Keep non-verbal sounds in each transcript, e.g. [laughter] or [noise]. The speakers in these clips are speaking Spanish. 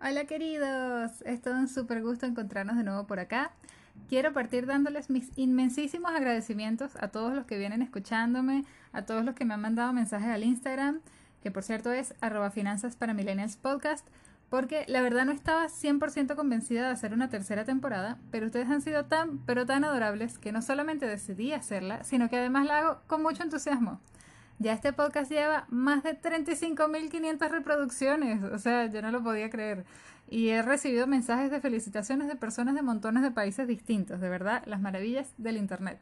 Hola queridos, es todo un súper gusto encontrarnos de nuevo por acá. Quiero partir dándoles mis inmensísimos agradecimientos a todos los que vienen escuchándome, a todos los que me han mandado mensajes al Instagram, que por cierto es arroba finanzas para millennials podcast, porque la verdad no estaba 100% convencida de hacer una tercera temporada, pero ustedes han sido tan, pero tan adorables que no solamente decidí hacerla, sino que además la hago con mucho entusiasmo. Ya este podcast lleva más de 35.500 reproducciones, o sea, yo no lo podía creer. Y he recibido mensajes de felicitaciones de personas de montones de países distintos, de verdad, las maravillas del Internet.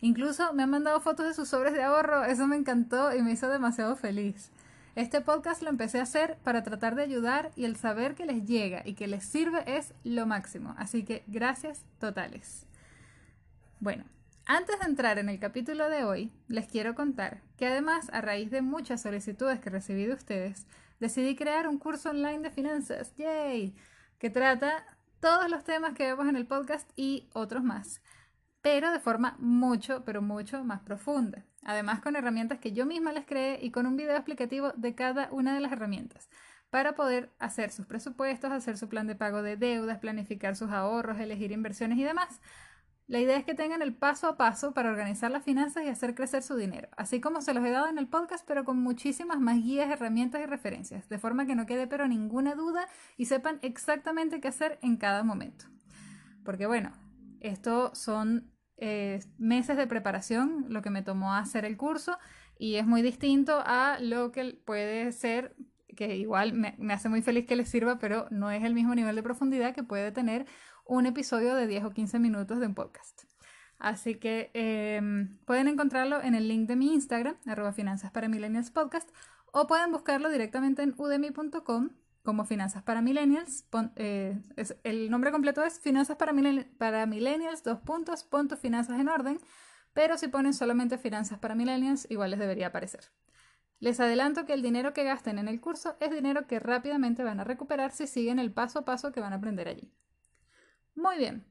Incluso me han mandado fotos de sus sobres de ahorro, eso me encantó y me hizo demasiado feliz. Este podcast lo empecé a hacer para tratar de ayudar y el saber que les llega y que les sirve es lo máximo, así que gracias totales. Bueno, antes de entrar en el capítulo de hoy, les quiero contar que además, a raíz de muchas solicitudes que recibí de ustedes, decidí crear un curso online de finanzas, ¡yay! que trata todos los temas que vemos en el podcast y otros más, pero de forma mucho, pero mucho más profunda. Además, con herramientas que yo misma les creé y con un video explicativo de cada una de las herramientas para poder hacer sus presupuestos, hacer su plan de pago de deudas, planificar sus ahorros, elegir inversiones y demás. La idea es que tengan el paso a paso para organizar las finanzas y hacer crecer su dinero, así como se los he dado en el podcast, pero con muchísimas más guías, herramientas y referencias, de forma que no quede pero ninguna duda y sepan exactamente qué hacer en cada momento. Porque bueno, esto son eh, meses de preparación, lo que me tomó hacer el curso, y es muy distinto a lo que puede ser que igual me, me, hace muy feliz que les sirva, pero no es el mismo nivel de profundidad que puede tener un episodio de 10 o 15 minutos de un podcast. Así que em, pueden encontrarlo en el link de mi Instagram, arroba finanzas para millennials podcast, o pueden buscarlo directamente en udemy.com como Finanzas para Millennials. Eh, el nombre completo es Finanzas para, para Millennials, dos puntos, punto finanzas en orden, pero si ponen solamente Finanzas para Millennials, igual les debería aparecer. Les adelanto que el dinero que gasten en el curso es dinero que rápidamente van a recuperar si siguen el paso a paso que van a aprender allí. Muy bien.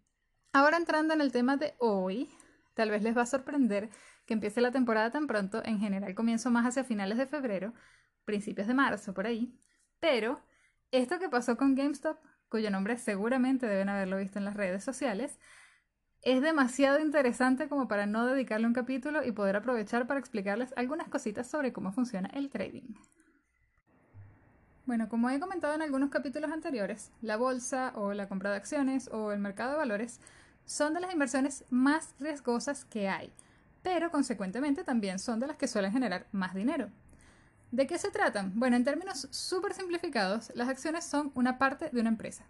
Ahora entrando en el tema de hoy, tal vez les va a sorprender que empiece la temporada tan pronto. En general comienzo más hacia finales de febrero, principios de marzo, por ahí. Pero esto que pasó con GameStop, cuyo nombre seguramente deben haberlo visto en las redes sociales, es demasiado interesante como para no dedicarle un capítulo y poder aprovechar para explicarles algunas cositas sobre cómo funciona el trading. Bueno, como he comentado en algunos capítulos anteriores, la bolsa o la compra de acciones o el mercado de valores son de las inversiones más riesgosas que hay, pero consecuentemente también son de las que suelen generar más dinero. ¿De qué se tratan? Bueno, en términos súper simplificados, las acciones son una parte de una empresa.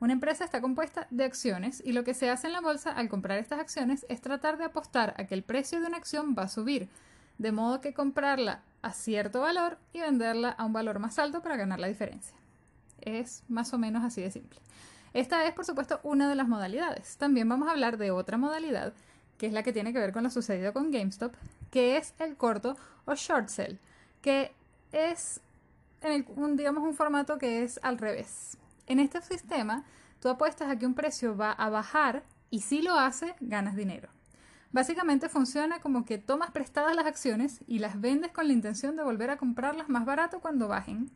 Una empresa está compuesta de acciones y lo que se hace en la bolsa al comprar estas acciones es tratar de apostar a que el precio de una acción va a subir, de modo que comprarla a cierto valor y venderla a un valor más alto para ganar la diferencia. Es más o menos así de simple. Esta es, por supuesto, una de las modalidades. También vamos a hablar de otra modalidad, que es la que tiene que ver con lo sucedido con GameStop, que es el corto o short sell, que es, en un, digamos, un formato que es al revés. En este sistema, tú apuestas a que un precio va a bajar y si lo hace, ganas dinero. Básicamente funciona como que tomas prestadas las acciones y las vendes con la intención de volver a comprarlas más barato cuando bajen,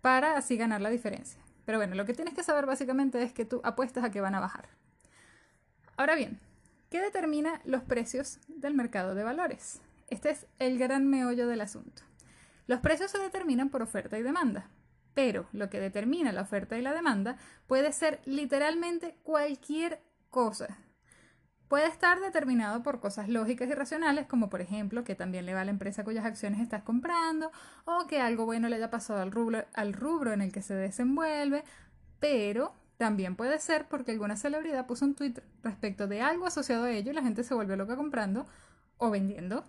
para así ganar la diferencia. Pero bueno, lo que tienes que saber básicamente es que tú apuestas a que van a bajar. Ahora bien, ¿qué determina los precios del mercado de valores? Este es el gran meollo del asunto. Los precios se determinan por oferta y demanda, pero lo que determina la oferta y la demanda puede ser literalmente cualquier cosa Puede estar determinado por cosas lógicas y racionales, como por ejemplo que también le va a la empresa cuyas acciones estás comprando, o que algo bueno le haya pasado al rubro, al rubro en el que se desenvuelve, pero también puede ser porque alguna celebridad puso un tweet respecto de algo asociado a ello y la gente se vuelve loca comprando o vendiendo.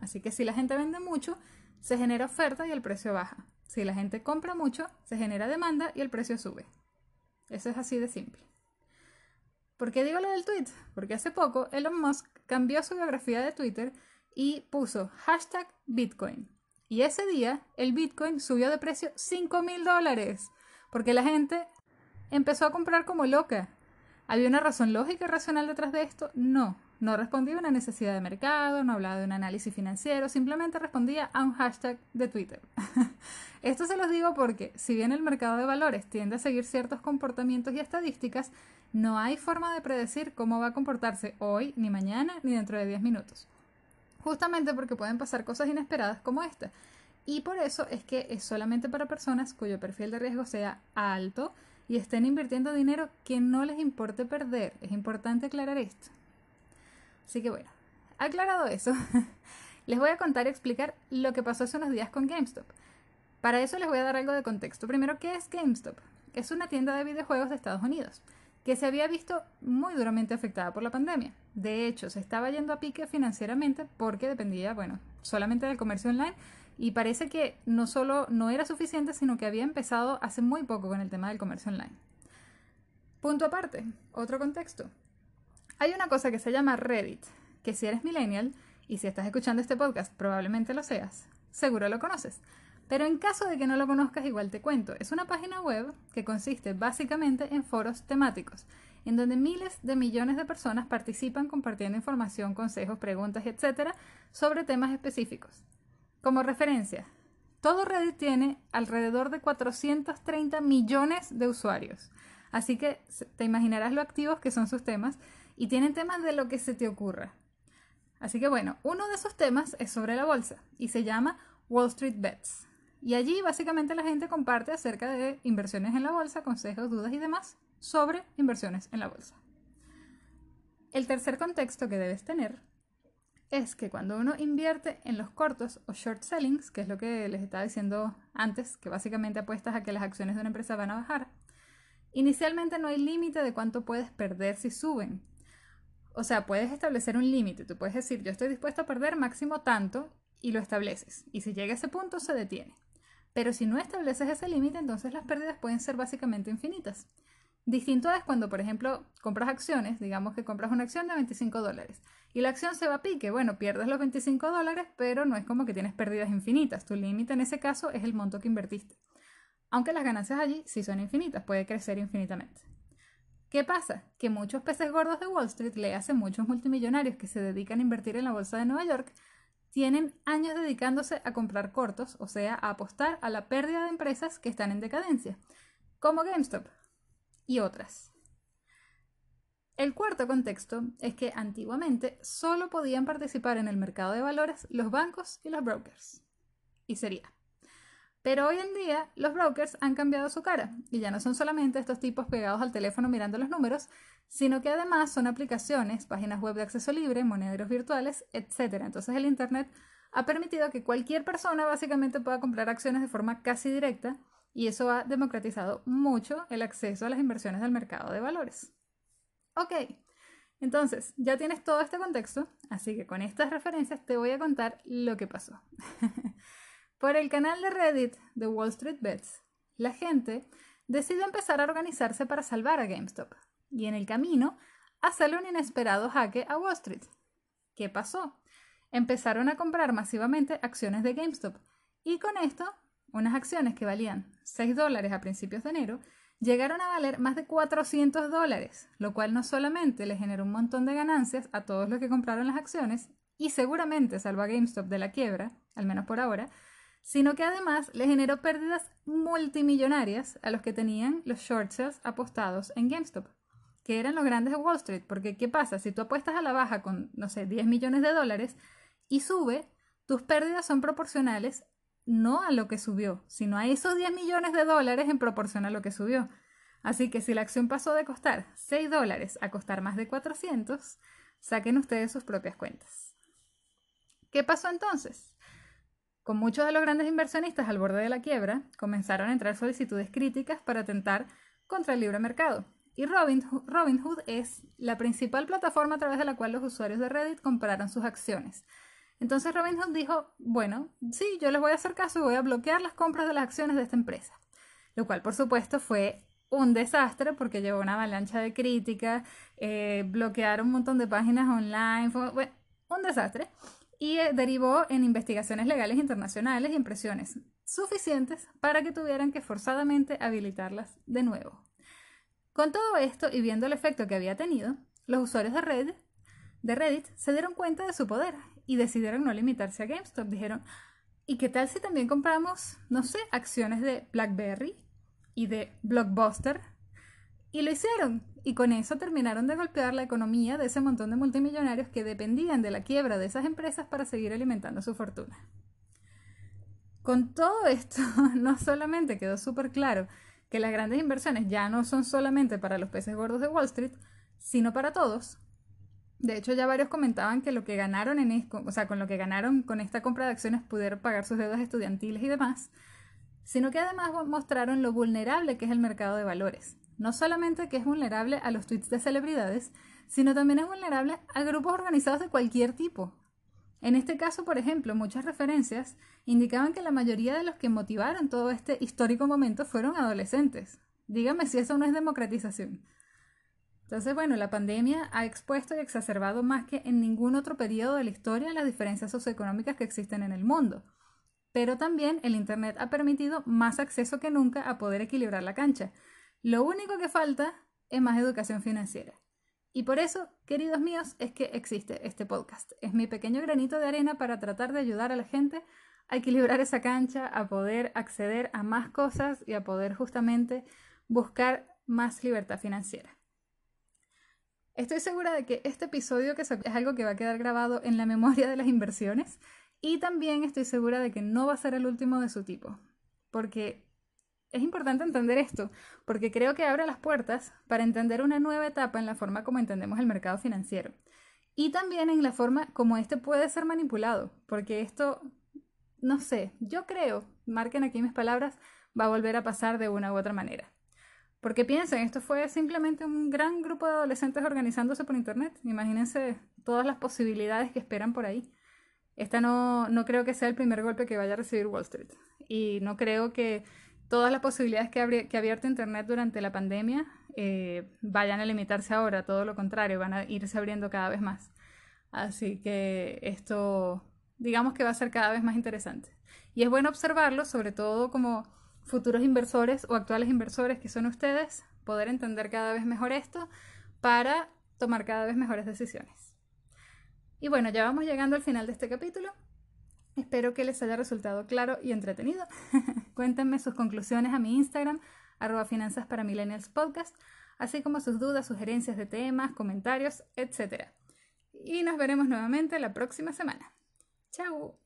Así que si la gente vende mucho, se genera oferta y el precio baja. Si la gente compra mucho, se genera demanda y el precio sube. Eso es así de simple. ¿Por qué digo lo del tweet? Porque hace poco Elon Musk cambió su biografía de Twitter y puso hashtag Bitcoin. Y ese día el Bitcoin subió de precio 5 mil dólares. Porque la gente empezó a comprar como loca. ¿Había una razón lógica y racional detrás de esto? No. No respondía a una necesidad de mercado, no hablaba de un análisis financiero, simplemente respondía a un hashtag de Twitter. [laughs] Esto se los digo porque, si bien el mercado de valores tiende a seguir ciertos comportamientos y estadísticas, no hay forma de predecir cómo va a comportarse hoy, ni mañana, ni dentro de 10 minutos. Justamente porque pueden pasar cosas inesperadas como esta. Y por eso es que es solamente para personas cuyo perfil de riesgo sea alto y estén invirtiendo dinero que no les importe perder. Es importante aclarar esto. Así que bueno, aclarado eso, [laughs] les voy a contar y explicar lo que pasó hace unos días con GameStop. Para eso les voy a dar algo de contexto. Primero, ¿qué es GameStop? Es una tienda de videojuegos de Estados Unidos que se había visto muy duramente afectada por la pandemia. De hecho, se estaba yendo a pique financieramente porque dependía, bueno, solamente del comercio online y parece que no solo no era suficiente, sino que había empezado hace muy poco con el tema del comercio online. Punto aparte, otro contexto. Hay una cosa que se llama Reddit, que si eres millennial y si estás escuchando este podcast probablemente lo seas, seguro lo conoces. Pero en caso de que no lo conozcas, igual te cuento. Es una página web que consiste básicamente en foros temáticos, en donde miles de millones de personas participan compartiendo información, consejos, preguntas, etc. sobre temas específicos. Como referencia, todo Reddit tiene alrededor de 430 millones de usuarios. Así que te imaginarás lo activos que son sus temas y tienen temas de lo que se te ocurra. Así que bueno, uno de esos temas es sobre la bolsa y se llama Wall Street Bets. Y allí básicamente la gente comparte acerca de inversiones en la bolsa, consejos, dudas y demás sobre inversiones en la bolsa. El tercer contexto que debes tener es que cuando uno invierte en los cortos o short sellings, que es lo que les estaba diciendo antes, que básicamente apuestas a que las acciones de una empresa van a bajar, inicialmente no hay límite de cuánto puedes perder si suben. O sea, puedes establecer un límite. Tú puedes decir, yo estoy dispuesto a perder máximo tanto y lo estableces. Y si llega a ese punto, se detiene. Pero si no estableces ese límite, entonces las pérdidas pueden ser básicamente infinitas. Distinto es cuando, por ejemplo, compras acciones, digamos que compras una acción de 25 dólares y la acción se va a pique. Bueno, pierdes los 25 dólares, pero no es como que tienes pérdidas infinitas. Tu límite en ese caso es el monto que invertiste. Aunque las ganancias allí sí son infinitas, puede crecer infinitamente. ¿Qué pasa? Que muchos peces gordos de Wall Street le hacen muchos multimillonarios que se dedican a invertir en la bolsa de Nueva York tienen años dedicándose a comprar cortos, o sea, a apostar a la pérdida de empresas que están en decadencia, como GameStop y otras. El cuarto contexto es que antiguamente solo podían participar en el mercado de valores los bancos y los brokers. Y sería. Pero hoy en día los brokers han cambiado su cara y ya no son solamente estos tipos pegados al teléfono mirando los números, sino que además son aplicaciones, páginas web de acceso libre, monederos virtuales, etc. Entonces el Internet ha permitido que cualquier persona básicamente pueda comprar acciones de forma casi directa y eso ha democratizado mucho el acceso a las inversiones del mercado de valores. Ok, entonces ya tienes todo este contexto, así que con estas referencias te voy a contar lo que pasó. [laughs] Por el canal de Reddit de Wall Street Bets, la gente decidió empezar a organizarse para salvar a GameStop y en el camino hacerle un inesperado jaque a Wall Street. ¿Qué pasó? Empezaron a comprar masivamente acciones de GameStop y con esto, unas acciones que valían 6 dólares a principios de enero llegaron a valer más de 400 dólares, lo cual no solamente le generó un montón de ganancias a todos los que compraron las acciones y seguramente salvó a GameStop de la quiebra, al menos por ahora, sino que además le generó pérdidas multimillonarias a los que tenían los short sales apostados en GameStop, que eran los grandes de Wall Street, porque ¿qué pasa? Si tú apuestas a la baja con, no sé, 10 millones de dólares y sube, tus pérdidas son proporcionales no a lo que subió, sino a esos 10 millones de dólares en proporción a lo que subió. Así que si la acción pasó de costar 6 dólares a costar más de 400, saquen ustedes sus propias cuentas. ¿Qué pasó entonces? Con muchos de los grandes inversionistas al borde de la quiebra, comenzaron a entrar solicitudes críticas para atentar contra el libre mercado. Y Robinhood es la principal plataforma a través de la cual los usuarios de Reddit compraron sus acciones. Entonces Robinhood dijo, bueno, sí, yo les voy a hacer caso y voy a bloquear las compras de las acciones de esta empresa. Lo cual, por supuesto, fue un desastre porque llevó una avalancha de críticas, eh, bloquearon un montón de páginas online, fue un desastre y eh, derivó en investigaciones legales internacionales y en presiones suficientes para que tuvieran que forzadamente habilitarlas de nuevo. Con todo esto y viendo el efecto que había tenido, los usuarios de red de Reddit se dieron cuenta de su poder y decidieron no limitarse a GameStop. Dijeron, ¿y qué tal si también compramos, no sé, acciones de BlackBerry y de Blockbuster? Y lo hicieron. Y con eso terminaron de golpear la economía de ese montón de multimillonarios que dependían de la quiebra de esas empresas para seguir alimentando su fortuna. Con todo esto, [laughs] no solamente quedó súper claro que las grandes inversiones ya no son solamente para los peces gordos de Wall Street, sino para todos. De hecho, ya varios comentaban que lo que ganaron con con esta compra de acciones pudieron pagar sus deudas estudiantiles y demás, sino que además mostraron lo vulnerable que es el mercado de valores. No solamente que es vulnerable a los tweets de celebridades, sino también es vulnerable a grupos organizados de cualquier tipo. En este caso, por ejemplo, muchas referencias indicaban que la mayoría de los que motivaron todo este histórico momento fueron adolescentes. Dígame si eso no es democratización. Entonces, bueno, la pandemia ha expuesto y exacerbado más que en ningún otro periodo de la historia las diferencias socioeconómicas que existen en el mundo. Pero también el Internet ha permitido más acceso que nunca a poder equilibrar la cancha. Lo único que falta es más educación financiera. Y por eso, queridos míos, es que existe este podcast. Es mi pequeño granito de arena para tratar de ayudar a la gente a equilibrar esa cancha, a poder acceder a más cosas y a poder justamente buscar más libertad financiera. Estoy segura de que este episodio que es algo que va a quedar grabado en la memoria de las inversiones y también estoy segura de que no va a ser el último de su tipo, porque es importante entender esto, porque creo que abre las puertas para entender una nueva etapa en la forma como entendemos el mercado financiero. Y también en la forma como este puede ser manipulado, porque esto, no sé, yo creo, marquen aquí mis palabras, va a volver a pasar de una u otra manera. Porque piensen, esto fue simplemente un gran grupo de adolescentes organizándose por Internet. Imagínense todas las posibilidades que esperan por ahí. Esta no, no creo que sea el primer golpe que vaya a recibir Wall Street. Y no creo que todas las posibilidades que, ha abierto Internet durante la pandemia eh, vayan a limitarse ahora, todo lo contrario, van a irse abriendo cada vez más. Así que esto, digamos que va a ser cada vez más interesante. Y es bueno observarlo, sobre todo como futuros inversores o actuales inversores que son ustedes, poder entender cada vez mejor esto para tomar cada vez mejores decisiones. Y bueno, ya vamos llegando al final de este capítulo. Espero que les haya resultado claro y entretenido. [laughs] Cuéntenme sus conclusiones a mi Instagram, arroba finanzas para millennials podcast, así como sus dudas, sugerencias de temas, comentarios, etc. Y nos veremos nuevamente la próxima semana. ¡Chao!